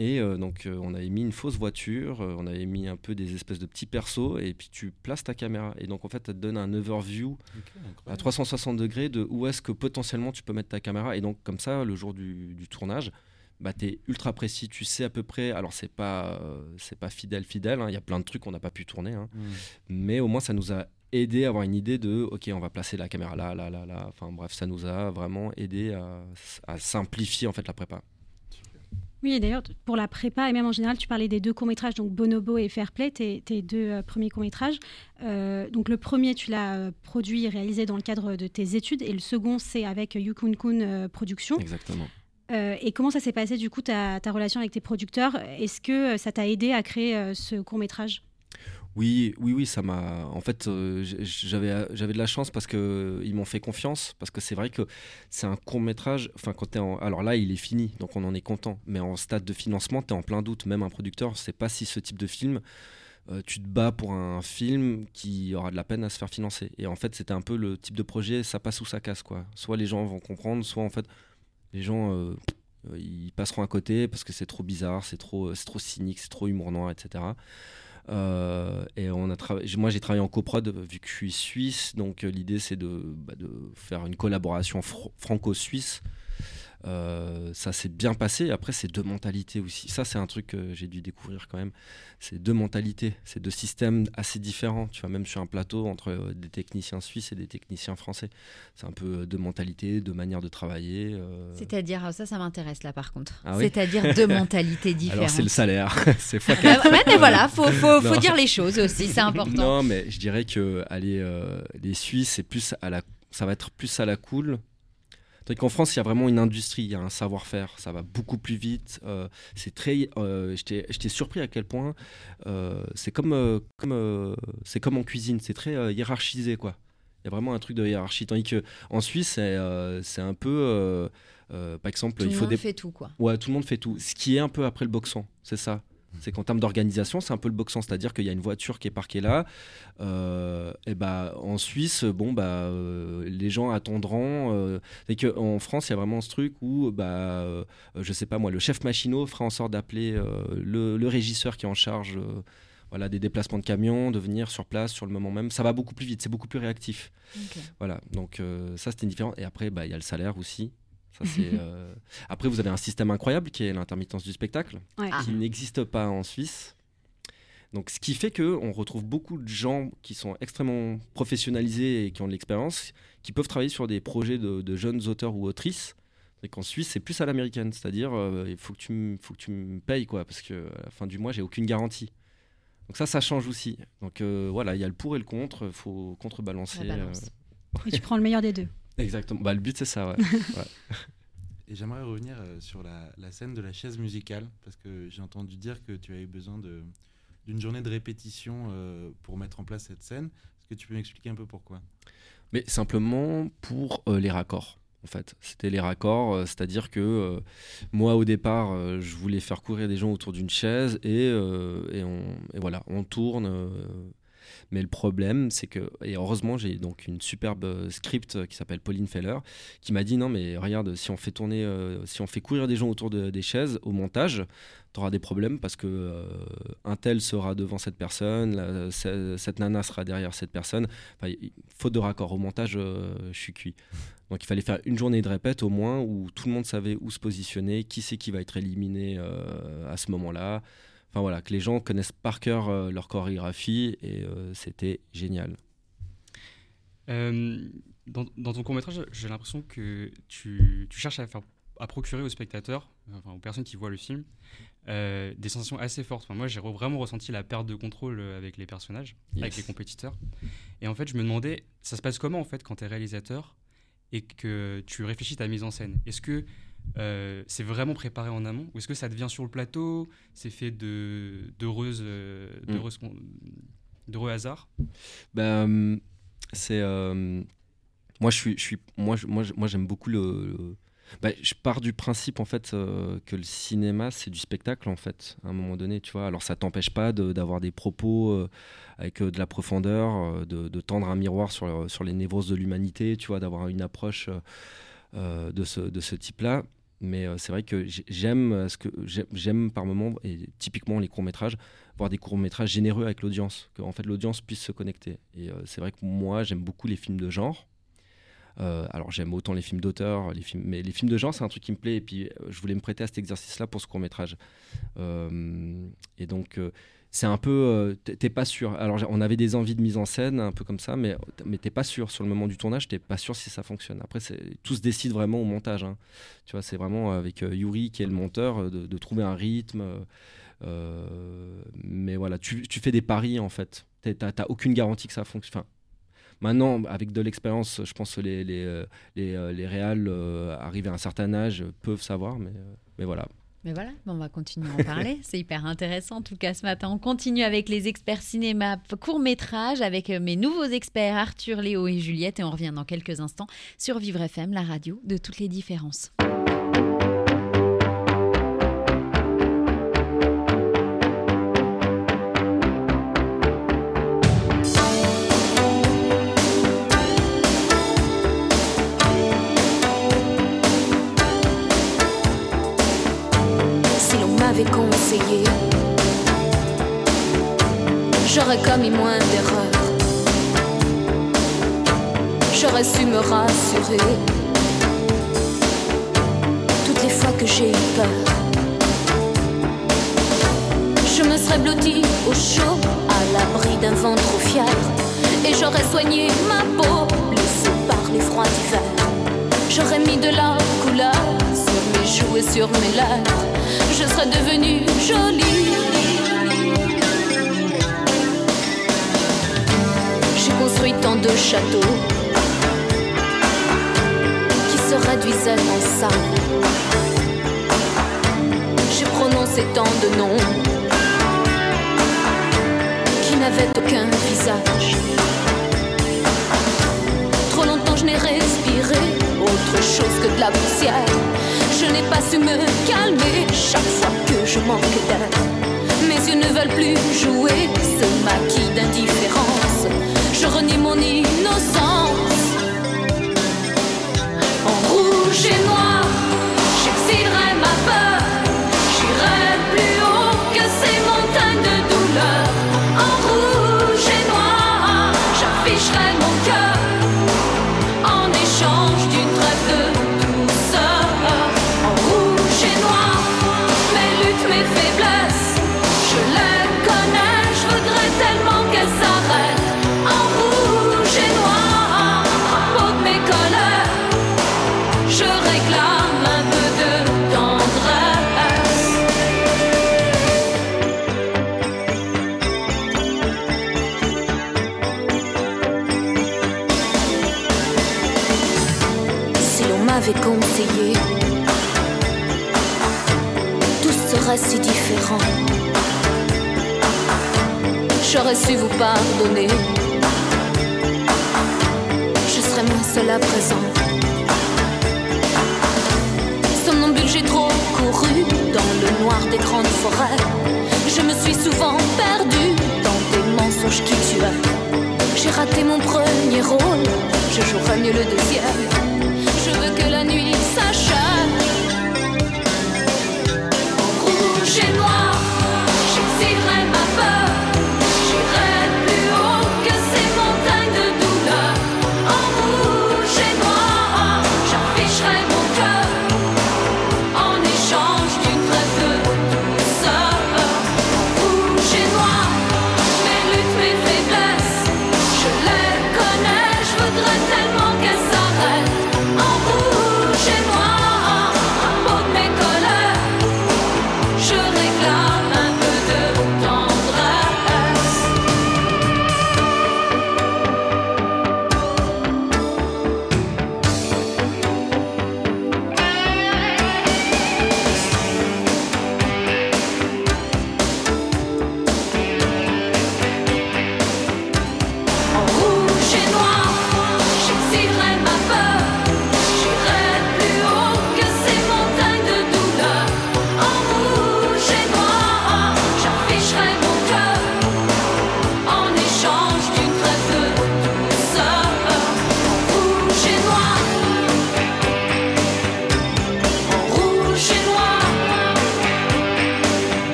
et euh, donc euh, on avait mis une fausse voiture on avait mis un peu des espèces de petits persos et puis tu places ta caméra et donc en fait ça te donne un overview Ok, à incroyable. 360 degrés de où est-ce que potentiellement tu peux mettre ta caméra et donc comme ça le jour du, du tournage bah tu es ultra précis tu sais à peu près. Alors c'est pas euh, c'est pas fidèle fidèle hein, il y a plein de trucs qu'on n'a pas pu tourner hein, Mm. mais au moins ça nous a aidé à avoir une idée de ok on va placer la caméra là là là là. Enfin bref ça nous a vraiment aidé à, à simplifier en fait la prépa. Oui, et d'ailleurs, pour la prépa, et même en général, tu parlais des deux courts-métrages, donc Bonobo et Fairplay, tes, tes deux euh, premiers courts-métrages. Euh, donc le premier, tu l'as euh, produit et réalisé dans le cadre de tes études, et le second, c'est avec Yukun Kun euh, Productions. exactement Euh, et comment ça s'est passé, du coup, ta, ta relation avec tes producteurs? Est-ce que euh, ça t'a aidé à créer euh, ce court-métrage? Oui, oui, oui, ça m'a. En fait, j'avais, de la chance parce que ils m'ont fait confiance. Parce que c'est vrai que c'est un court métrage. Enfin, quand t'es en. Alors là, il est fini, donc on en est content. Mais en stade de financement, t'es en plein doute. Même un producteur, sait pas si ce type de film. tu te bats pour un film qui aura de la peine à se faire financer. Et en fait, c'était un peu le type de projet, ça passe ou ça casse, quoi. Soit les gens vont comprendre, soit en fait, les gens, euh, euh, ils passeront à côté parce que c'est trop bizarre, c'est trop, trop cynique, c'est trop humour noir, etc. Euh, et on a. Moi, j'ai travaillé en coprod euh, vu que je suis suisse, donc euh, l'idée c'est de, bah, de faire une collaboration fr- franco-suisse. Euh, ça s'est bien passé. Après, c'est deux mentalités aussi. Ça, c'est un truc que j'ai dû découvrir quand même. C'est deux mentalités, c'est deux systèmes assez différents. Tu vois, même sur un plateau entre euh, des techniciens suisses et des techniciens français. C'est un peu euh, deux mentalités, deux manières de travailler. euh. C'est-à-dire, ah, ça, ça m'intéresse là par contre. Ah oui C'est-à-dire deux [laughs] mentalités différentes. Alors, c'est le salaire. [laughs] [laughs] c'est fois Ah, mais voilà, faut, faut, dire les choses aussi, c'est important. Non, mais je dirais que aller, euh, les Suisses, c'est plus à la, ça va être plus à la cool. Tandis qu'en France, il y a vraiment une industrie, il y a un savoir-faire, ça va beaucoup plus vite. euh, c'est très, euh, j'étais surpris à quel point euh, c'est comme, euh, comme, c'est comme en cuisine, c'est très hiérarchisé quoi. Il y a vraiment un truc de hiérarchie. Tandis que en Suisse, c'est c'est un peu, par exemple, Tout il le faut monde des fait tout, quoi. Ouais, tout le monde fait tout. Ce qui est un peu après le boxant, c'est ça. C'est qu'en termes d'organisation, c'est un peu le boxant, c'est-à-dire qu'il y a une voiture qui est parquée là. euh, et bah en Suisse, bon bah euh, les gens attendront. Euh, et que en France, il y a vraiment ce truc où bah euh, je sais pas moi, le chef machinot fera en sorte d'appeler euh, le, le régisseur qui est en charge. euh, voilà, des déplacements de camions, de venir sur place sur le moment même. Ça va beaucoup plus vite, c'est beaucoup plus réactif. Voilà, donc euh, ça c'était différent. Et après, bah, il y a le salaire aussi. Ça, [laughs] euh, Après, vous avez un système incroyable qui est l'intermittence du spectacle, Ouais. Ah. qui n'existe pas en Suisse. Donc, ce qui fait que on retrouve beaucoup de gens qui sont extrêmement professionnalisés et qui ont de l'expérience, qui peuvent travailler sur des projets de, de jeunes auteurs ou autrices. Et qu'en Suisse, c'est plus à l'américaine, c'est-à-dire euh, il faut que tu me, faut que tu me payes quoi, parce que à la fin du mois, j'ai aucune garantie. Donc ça, ça change aussi. Donc euh, voilà, il y a le pour et le contre, il faut contrebalancer. La balance. euh, Et tu prends le meilleur des deux. Exactement. Bah, le but, c'est ça, [laughs] ouais. Et j'aimerais revenir euh, sur la, la scène de la chaise musicale, parce que j'ai entendu dire que tu avais besoin de- d'une journée de répétition euh, pour mettre en place cette scène. Est-ce que tu peux m'expliquer un peu pourquoi? Mais simplement pour euh, les raccords. En fait, c'était les raccords, euh, c'est-à-dire que euh, moi au départ, euh, je voulais faire courir des gens autour d'une chaise et, euh, et, on, et voilà, on tourne. Mais le problème, c'est que, et heureusement, j'ai donc une superbe euh, script euh, qui s'appelle Pauline Feller, qui m'a dit non, mais regarde, si on fait tourner, euh, si on fait courir des gens autour de- des chaises au montage, tu auras des problèmes parce que un tel sera devant cette personne, cette nana sera derrière cette personne. Faute de raccord au montage, je suis cuit. Donc il fallait faire une journée de répète au moins où tout le monde savait où se positionner, qui c'est qui va être éliminé à ce moment-là. Enfin voilà, que les gens connaissent par cœur euh, leur chorégraphie et euh, c'était génial. Euh, dans, dans ton court métrage, j'ai l'impression que tu, tu cherches à, faire, à procurer aux spectateurs, enfin, aux personnes qui voient le film, euh, des sensations assez fortes. Enfin, moi, j'ai vraiment ressenti la perte de contrôle avec les personnages, avec les compétiteurs. Et en fait, je me demandais, ça se passe comment en fait quand tu es réalisateur et que tu réfléchis ta mise en scène? Est-ce que euh, c'est vraiment préparé en amont. Ou est-ce que ça devient sur le plateau? C'est fait de d'heureuses euh, Mm. d'heureuses d'heureux hasards Ben, c'est euh, moi je suis je suis moi je- moi j'aime beaucoup le, le- Bah, je pars du principe en fait euh, que le cinéma c'est du spectacle en fait à un moment donné tu vois. Alors ça t'empêche pas de- d'avoir des propos euh, avec euh, de la profondeur de, de tendre un miroir sur, sur les névroses de l'humanité tu vois d'avoir une approche de ce, de ce type là mais euh, c'est vrai que j'ai- j'aime euh, ce que j'ai- j'aime par moment et typiquement les courts métrages voir des courts métrages généreux avec l'audience que en fait l'audience puisse se connecter. Et euh, c'est vrai que moi j'aime beaucoup les films de genre. Euh, alors j'aime autant les films d'auteur, films, mais les films de genre c'est un truc qui me plaît et puis euh, je voulais me prêter à cet exercice-là pour ce court métrage. et donc euh, c'est un peu, euh, t'es pas sûr. Alors on avait des envies de mise en scène un peu comme ça, mais mais t'es pas sûr sur le moment du tournage, t'es pas sûr si ça fonctionne. Après tout se décide vraiment au montage. hein. Tu vois, c'est vraiment avec euh, Yuri qui est le monteur euh, de, trouver un rythme. euh, mais voilà, tu, fais des paris en fait. T'as aucune garantie que ça fonctionne. Maintenant, avec de l'expérience, je pense que les, les, les, les réals arrivés à un certain âge peuvent savoir, mais, mais voilà. Mais voilà, on va continuer à en parler. [laughs] C'est hyper intéressant. En tout cas, ce matin, on continue avec les experts cinéma court-métrage avec euh, mes nouveaux experts Arthur, Léo et Juliette. Et on revient dans quelques instants sur Vivre FM, la radio de toutes les différences. Si l'on m'avait conseillé, j'aurais commis moins d'erreurs. J'aurais su me rassurer toutes les fois que j'ai eu peur. Je me serais blottie au chaud, à l'abri d'un vent trop fier, et j'aurais soigné ma peau, blessée par les froids d'hiver. J'aurais mis de la couleur et sur mes lèvres. Je serais devenue jolie. J'ai construit tant de châteaux qui se réduisaient en sable. J'ai prononcé tant de noms qui n'avaient aucun visage. Trop longtemps je n'ai respiré autre chose que de la poussière. Je n'ai pas su me calmer chaque fois que je manque d'air. Mes yeux ne veulent plus jouer ce maquis d'indifférence. Je renie mon innocence. En rouge et noir,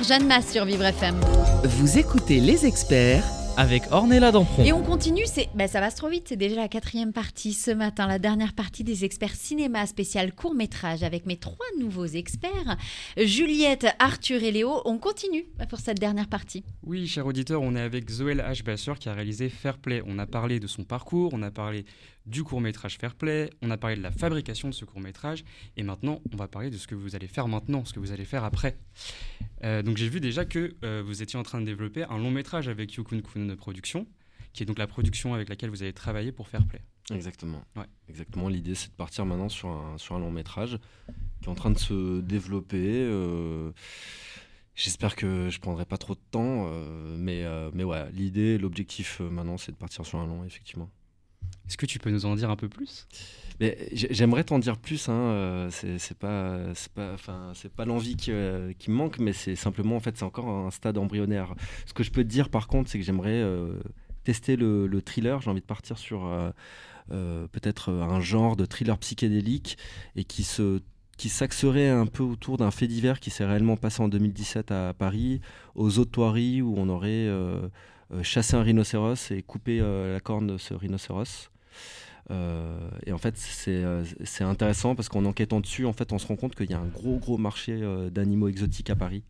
Jeanne Masse sur Vivre FM. Vous écoutez les experts Avec Ornella Dampron. Et on continue, c'est, ben, ça va trop vite, c'est déjà la quatrième partie ce matin, la dernière partie des experts cinéma spécial court métrage avec mes trois nouveaux experts, Juliette, Arthur et Léo. On continue pour cette dernière partie. Oui, cher auditeur, on est avec Zoël H. Basser qui a réalisé Fair Play. On a parlé de son parcours, on a parlé du court-métrage Fair Play, on a parlé de la fabrication de ce court-métrage, et maintenant, on va parler de ce que vous allez faire maintenant, ce que vous allez faire après. Euh, donc j'ai vu déjà que euh, vous étiez en train de développer un long-métrage avec Yukun Kun Productions, qui est donc la production avec laquelle vous allez travailler pour Fair Play. Exactement. Ouais. Exactement. L'idée, c'est de partir maintenant sur un, sur un long métrage qui est en train de se développer. euh, J'espère que je prendrai pas trop de temps, euh, mais, euh, mais ouais, l'idée, l'objectif euh, maintenant, c'est de partir sur un long, effectivement. Est-ce que tu peux nous en dire un peu plus? J'aimerais t'en dire plus. Hein, euh, c'est pas, pas, enfin, pas l'envie qui, euh, qui me manque, mais c'est simplement en fait, c'est encore un stade embryonnaire. Ce que je peux te dire, par contre, c'est que j'aimerais euh, tester le, le thriller. J'ai envie de partir sur peut-être un genre de thriller psychédélique et qui se qui s'axerait un peu autour d'un fait divers qui s'est réellement passé en 2017 à Paris, aux Autoiries, où on aurait euh, chassé un rhinocéros et coupé euh, la corne de ce rhinocéros. Euh, et en fait, c'est intéressant parce qu'en enquêtant dessus, en fait, on se rend compte qu'il y a un gros, gros marché d'animaux exotiques à Paris.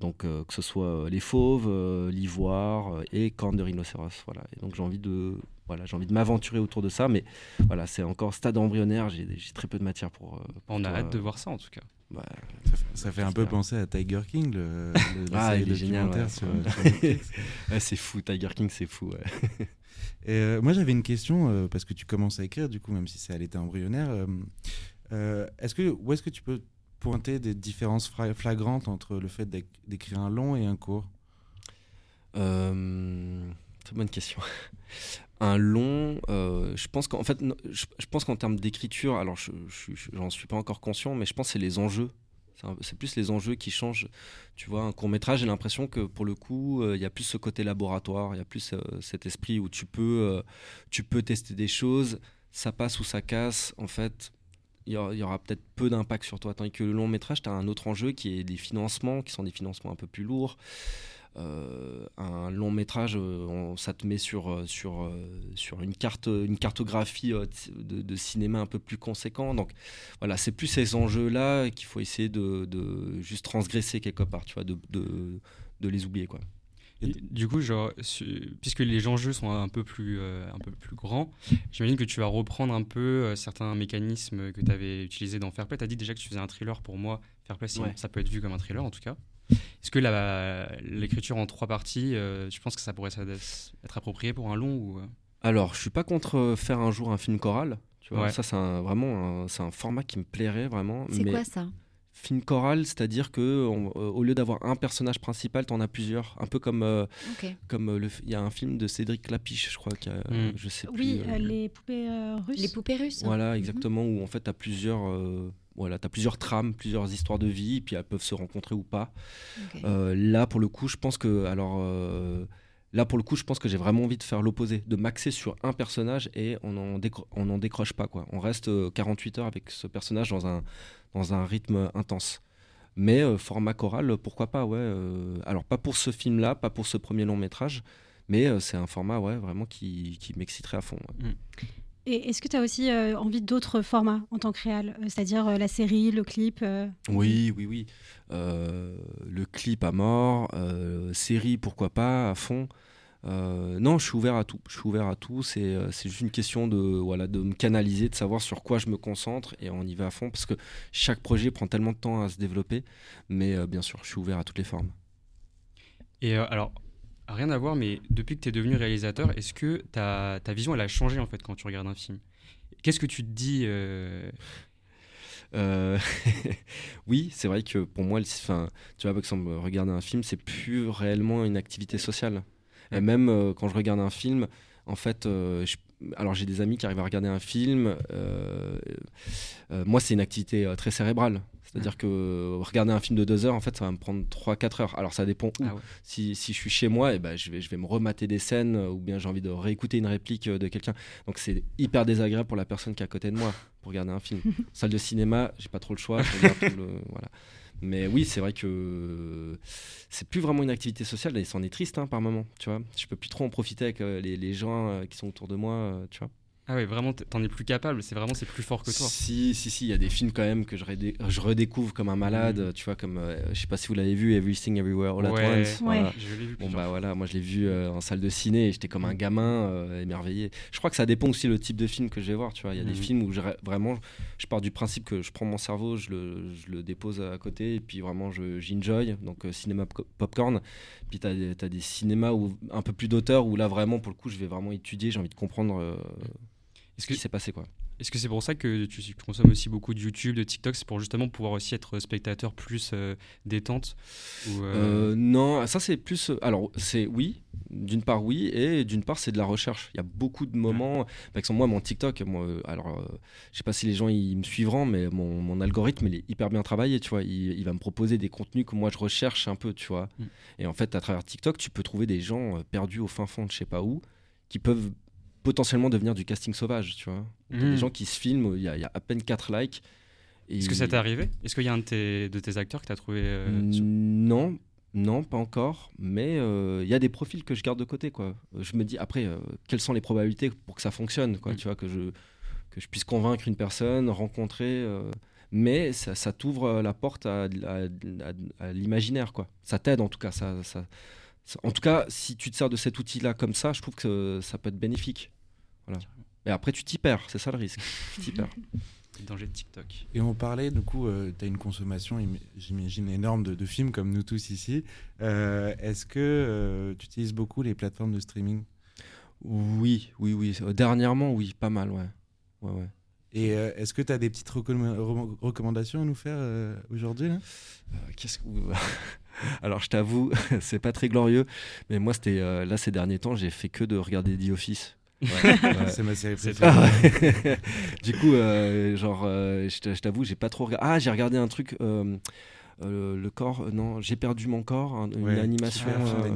Donc, que ce soit les fauves, l'ivoire et cornes de rhinocéros. Voilà. Et donc, j'ai envie de, voilà, j'ai envie de m'aventurer autour de ça, mais voilà, c'est encore stade embryonnaire. J'ai très peu de matière pour. euh, pour On a hâte de euh, voir ça en tout cas. bah, Ça fait, ça fait un peu penser à Tiger King, le, le- Ah, est génial. documentaire ouais. sur, sur [laughs] Netflix. Ouais, c'est fou, Tiger King, c'est fou. ouais. Et euh, moi, j'avais une question, euh, parce que tu commences à écrire, du coup, même si c'est à l'état embryonnaire. euh, est-ce que, où est-ce que tu peux pointer des différences flagrantes entre le fait d'éc- d'écrire un long et un court? Euh, très bonne question. [laughs] Un long, euh, je pense qu'en fait, je, pense qu'en termes d'écriture, alors je, je, je- j'en suis pas encore conscient, mais je pense que c'est les enjeux. C'est plus les enjeux qui changent. Tu vois, un court métrage, j'ai l'impression que pour le coup, euh, il y a plus ce côté laboratoire, il y a plus euh, cet esprit où tu peux, euh, tu peux tester des choses, ça passe ou ça casse. En fait, il y aura, aura peut-être peu d'impact sur toi. Tandis que le long métrage, tu as un autre enjeu qui est des financements, qui sont des financements un peu plus lourds. Euh, un long métrage, euh, on- ça te met sur, euh, sur, sur une, carte, une cartographie de, de cinéma un peu plus conséquent. Donc voilà, c'est plus ces enjeux-là qu'il faut essayer de, de juste transgresser quelque part, tu vois, de, de, de les oublier. Quoi. Et du coup, genre, puisque les enjeux sont un peu plus, euh, un peu plus grands, j'imagine que tu vas reprendre un peu euh, certains mécanismes que tu avais utilisés dans Fairplay. Tu as dit déjà que tu faisais un thriller pour moi. Fairplay, Ouais. ça peut être vu comme un thriller en tout cas. Est-ce que l'écriture en trois parties, euh, tu penses que ça pourrait être approprié pour un long ou, euh? Alors, je suis pas contre euh, faire un jour un film choral. Tu vois, Ouais. ça c'est un- vraiment un- c'est un format qui me plairait vraiment. C'est mais quoi ça? film choral, c'est-à-dire que on- euh, au lieu d'avoir un personnage principal, t'en as plusieurs. Un peu comme euh, comme euh, le il y a un film de Cédric Lapiche, je crois, qui a, Mm. je sais plus. Oui, euh, euh, les poupées euh, russes. Les poupées russes Voilà, Mhm. exactement, où en fait tu as plusieurs, euh, voilà, as plusieurs trames, plusieurs histoires de vie, et puis elles peuvent se rencontrer ou pas. Euh, là, pour le coup, je pense que, alors, euh, là, pour le coup, je pense que j'ai vraiment envie de faire l'opposé, de m'axer sur un personnage et on n'en décroche pas, quoi. On reste euh, 48 heures avec ce personnage dans un, dans un rythme intense. Mais euh, format choral, pourquoi pas, ouais. euh, alors, pas pour ce film-là, pas pour ce premier long métrage, mais euh, c'est un format, ouais, vraiment qui, qui m'exciterait à fond. ouais. Et est-ce que tu as aussi euh, envie d'autres formats en tant que réal Euh, C'est-à-dire euh, la série, le clip euh, Oui, oui, oui. Euh, le clip à mort, euh, série, pourquoi pas, à fond. Euh, non, je suis ouvert à tout. Je suis ouvert à tout. C'est c'est juste une question de, voilà, de me canaliser, de savoir sur quoi je me concentre et on y va à fond parce que chaque projet prend tellement de temps à se développer. Mais euh, bien sûr, je suis ouvert à toutes les formes. Et euh, alors, rien à voir, mais depuis que tu es devenu réalisateur, est-ce que ta, ta vision, elle a changé en fait quand tu regardes un film? Qu'est-ce que tu te dis euh, Euh, [laughs] oui, c'est vrai que pour moi, le- enfin, tu vois, par exemple, regarder un film, c'est plus réellement une activité sociale. Et même euh, quand je regarde un film, en fait, je- alors j'ai des amis qui arrivent à regarder un film. euh, euh, moi, c'est une activité euh, très cérébrale. C'est-à-dire que regarder un film de deux heures, en fait, ça va me prendre 3-4 heures. Alors, ça dépend où. Ah ouais. si, si je suis chez moi, eh ben, je, vais, je vais me remater des scènes euh, ou bien j'ai envie de réécouter une réplique euh, de quelqu'un. Donc, c'est hyper désagréable pour la personne qui est à côté de moi pour regarder un film. [laughs] Salle de cinéma, j'ai pas trop le choix. je regarde tout le- [laughs] voilà. Mais oui, c'est vrai que c'est plus vraiment une activité sociale et c'en est triste hein, par moment, tu vois. Je peux plus trop en profiter avec euh, les, les gens euh, qui sont autour de moi, euh, tu vois. Ah ouais, vraiment, t'en es plus capable. C'est vraiment, c'est plus fort que toi. Si, si, si, il y a des films quand même que je, redé- je redécouvre comme un malade, Mhm. tu vois, comme, euh, je sais pas si vous l'avez vu, Everything Everywhere All Ouais. at Once. voilà. Je l'ai vu Bon bah fois. voilà, moi je l'ai vu euh, en salle de ciné et j'étais comme un gamin euh, émerveillé. Je crois que ça dépend aussi le type de film que je vais voir, tu vois. Il y a des Mhm. films où je, vraiment je pars du principe que je prends mon cerveau, je le, je le dépose à côté et puis vraiment je j'enjoy, donc euh, cinéma pop- popcorn. Puis tu as, des- des cinémas où un peu plus d'auteur où là vraiment pour le coup je vais vraiment étudier, j'ai envie de comprendre euh, Est-ce ce que s'est passé quoi? Est-ce que c'est pour ça que tu consommes aussi beaucoup de YouTube, de TikTok? C'est pour justement pouvoir aussi être spectateur plus euh, détente ou, euh, Euh, non, ça c'est plus. Alors, c'est oui, d'une part oui, et d'une part c'est de la recherche. Il y a beaucoup de moments. Par exemple, moi, mon TikTok, moi, alors, je sais pas si les gens ils me suivront, mais mon, mon algorithme il est hyper bien travaillé, tu vois. Il, il va me proposer des contenus que moi je recherche un peu, tu vois. Mm. Et en fait, à travers TikTok, tu peux trouver des gens perdus au fin fond de je sais pas où, qui peuvent potentiellement devenir du casting sauvage, tu vois. Des gens qui se filment, il y, a- il y a à peine 4 likes. et Est-ce que ça t'est arrivé? Est-ce qu'il y a un de tes, de tes acteurs que t'as trouvé euh, sur- non, non, pas encore. Mais euh, il y a des profils que je garde de côté, quoi. Je me dis après, euh, quelles sont les probabilités pour que ça fonctionne, quoi. Mm. Tu vois que je que je puisse convaincre une personne, rencontrer. mais ça, ça t'ouvre la porte à, à- à- à l'imaginaire, quoi. Ça t'aide en tout cas. Ça- en tout cas, si tu te sers de cet outil-là comme ça, je trouve que ça peut être bénéfique. Voilà. Et après, tu t'y perds. C'est ça le risque. Tu t'y perds. [laughs] les dangers de TikTok Et on parlait, du coup, tu as une consommation, im- j'imagine, énorme de, de films comme nous tous ici. Euh, Est-ce que euh, tu utilises beaucoup les plateformes de streaming? Oui, oui, oui. Euh, Dernièrement, oui, pas mal, ouais. Ouais, ouais. Et euh, est-ce que tu as des petites recomm- recommandations à nous faire euh, aujourd'hui Euh, Qu'est-ce que [laughs] Alors je t'avoue, [laughs] c'est pas très glorieux, mais moi c'était euh, là ces derniers temps, j'ai fait que de regarder The Office. C'est ma série C'est préférée. Ah ouais. du coup, euh, genre, euh, je t'a- je t'avoue, j'ai pas trop regardé. Ah, j'ai regardé un truc. euh, euh, le corps, euh, non, j'ai perdu mon corps, un- une animation, euh,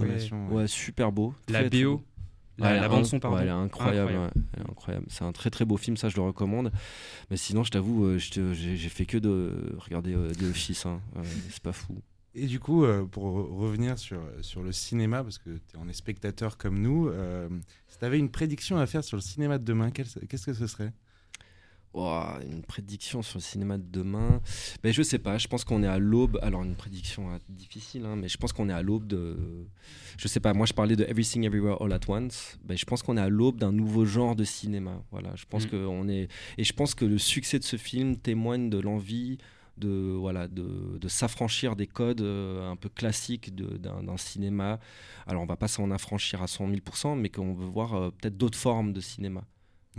ouais. ouais. super beau, La très, très BO. La, la bande son, pardon. ouais, elle est incroyable, Incroyable. ouais, elle est incroyable. C'est un très très beau film, ça je le recommande. Mais sinon, je t'avoue, j'ai fait que de regarder euh, The Office, hein. C'est pas fou. Et du coup, euh, pour re- revenir sur, sur le cinéma, parce que tu en es spectateur comme nous, euh, si tu avais une prédiction à faire sur le cinéma de demain, qu'est-ce que ce serait? Ouah, une prédiction sur le cinéma de demain. Ben, je sais pas, je pense qu'on est à l'aube. Alors, une prédiction hein, difficile, hein, mais je pense qu'on est à l'aube de. Je sais pas, moi je parlais de Everything Everywhere All at Once. Ben, je pense qu'on est à l'aube d'un nouveau genre de cinéma. Voilà, je pense Mm. que on est. Et je pense que le succès de ce film témoigne de l'envie de, voilà, de, de s'affranchir des codes euh, un peu classiques de- d'un cinéma. Alors, on va pas s'en affranchir à 100 000%, mais qu'on veut voir euh, peut-être d'autres formes de cinéma.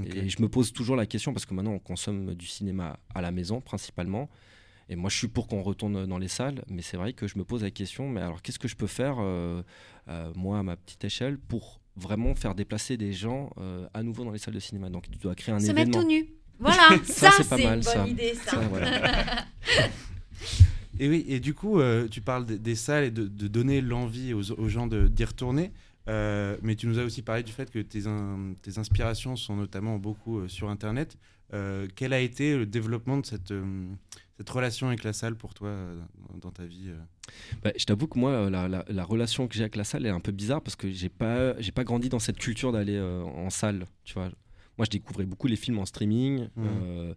Et je me pose toujours la question parce que maintenant on consomme du cinéma à la maison principalement. Et moi je suis pour qu'on retourne dans les salles, mais c'est vrai que je me pose la question, mais alors qu'est-ce que je peux faire, euh, euh, moi à ma petite échelle, pour vraiment faire déplacer des gens euh, à nouveau dans les salles de cinéma? Donc tu dois créer un Se mettre événement. tout nu. Voilà, [laughs] ça, c'est pas c'est une ça. bonne idée, ça. Ça, voilà. [laughs] Et oui, et du coup, euh, tu parles des, des salles et de, de donner l'envie aux, aux gens de- d'y retourner. Euh, mais tu nous as aussi parlé du fait que tes, in- tes inspirations sont notamment beaucoup euh, sur Internet. Euh, quel a été le développement de cette, euh, cette relation avec la salle pour toi euh, dans, ta vie euh? Bah, je t'avoue que moi, la, la- la relation que j'ai avec la salle est un peu bizarre parce que j'ai pas, pas grandi dans cette culture d'aller euh, en salle. Tu vois, moi, je découvrais beaucoup les films en streaming Mhm. euh,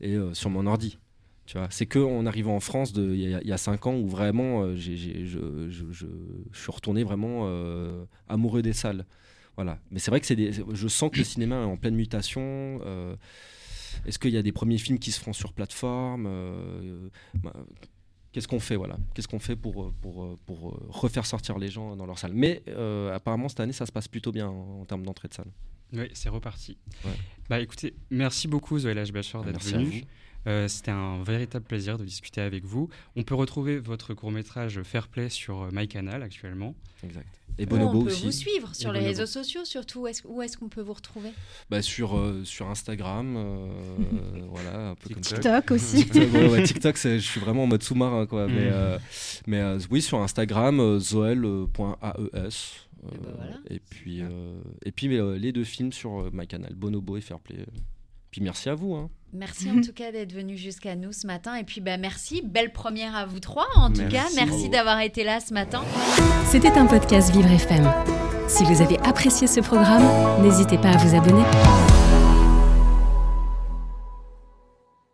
et euh, sur mon ordi. Tu vois, c'est que en arrivant en France il y, a- il y a cinq ans où vraiment euh, je, je- je- je suis retourné vraiment amoureux des salles. Voilà. Mais c'est vrai que c'est des, je sens que le cinéma est en pleine mutation. euh, Est-ce qu'il y a des premiers films qui se font sur plateforme euh, bah, Qu'est-ce qu'on fait voilà Qu'est-ce qu'on fait pour, pour, pour refaire sortir les gens dans leur salle Mais euh, apparemment cette année ça se passe plutôt bien en, en termes d'entrée de salle. Oui, c'est reparti. Ouais. Bah écoutez, merci beaucoup Zoé H. Bachar Ah, d'être venu. Euh, C'était un véritable plaisir de discuter avec vous. On peut retrouver votre court-métrage Fair Play sur euh, MyCanal actuellement. Exact. Et Où Bonobo on peut aussi. vous suivre sur Et les Bonobo. réseaux sociaux, surtout. Où est-ce, où est-ce qu'on peut vous retrouver? Bah, sur, euh, sur Instagram, euh, [laughs] voilà, un peu comme ça. TikTok [laughs] aussi. TikTok, ouais, ouais, TikTok, je suis vraiment en mode sous-marin, quoi. Mais, Mm. euh, mais euh, oui, sur Instagram, euh, zoel.aes. euh, ben voilà. et puis, euh, et puis euh, les deux films sur euh, my canal, Bonobo et Fairplay. euh, Puis merci à vous. hein. Merci en tout cas d'être venu jusqu'à nous ce matin. Et puis bah, merci, belle première à vous trois en tout Merci. cas. Merci d'avoir été là ce matin. C'était un podcast Vivre FM. Si vous avez apprécié ce programme, n'hésitez pas à vous abonner.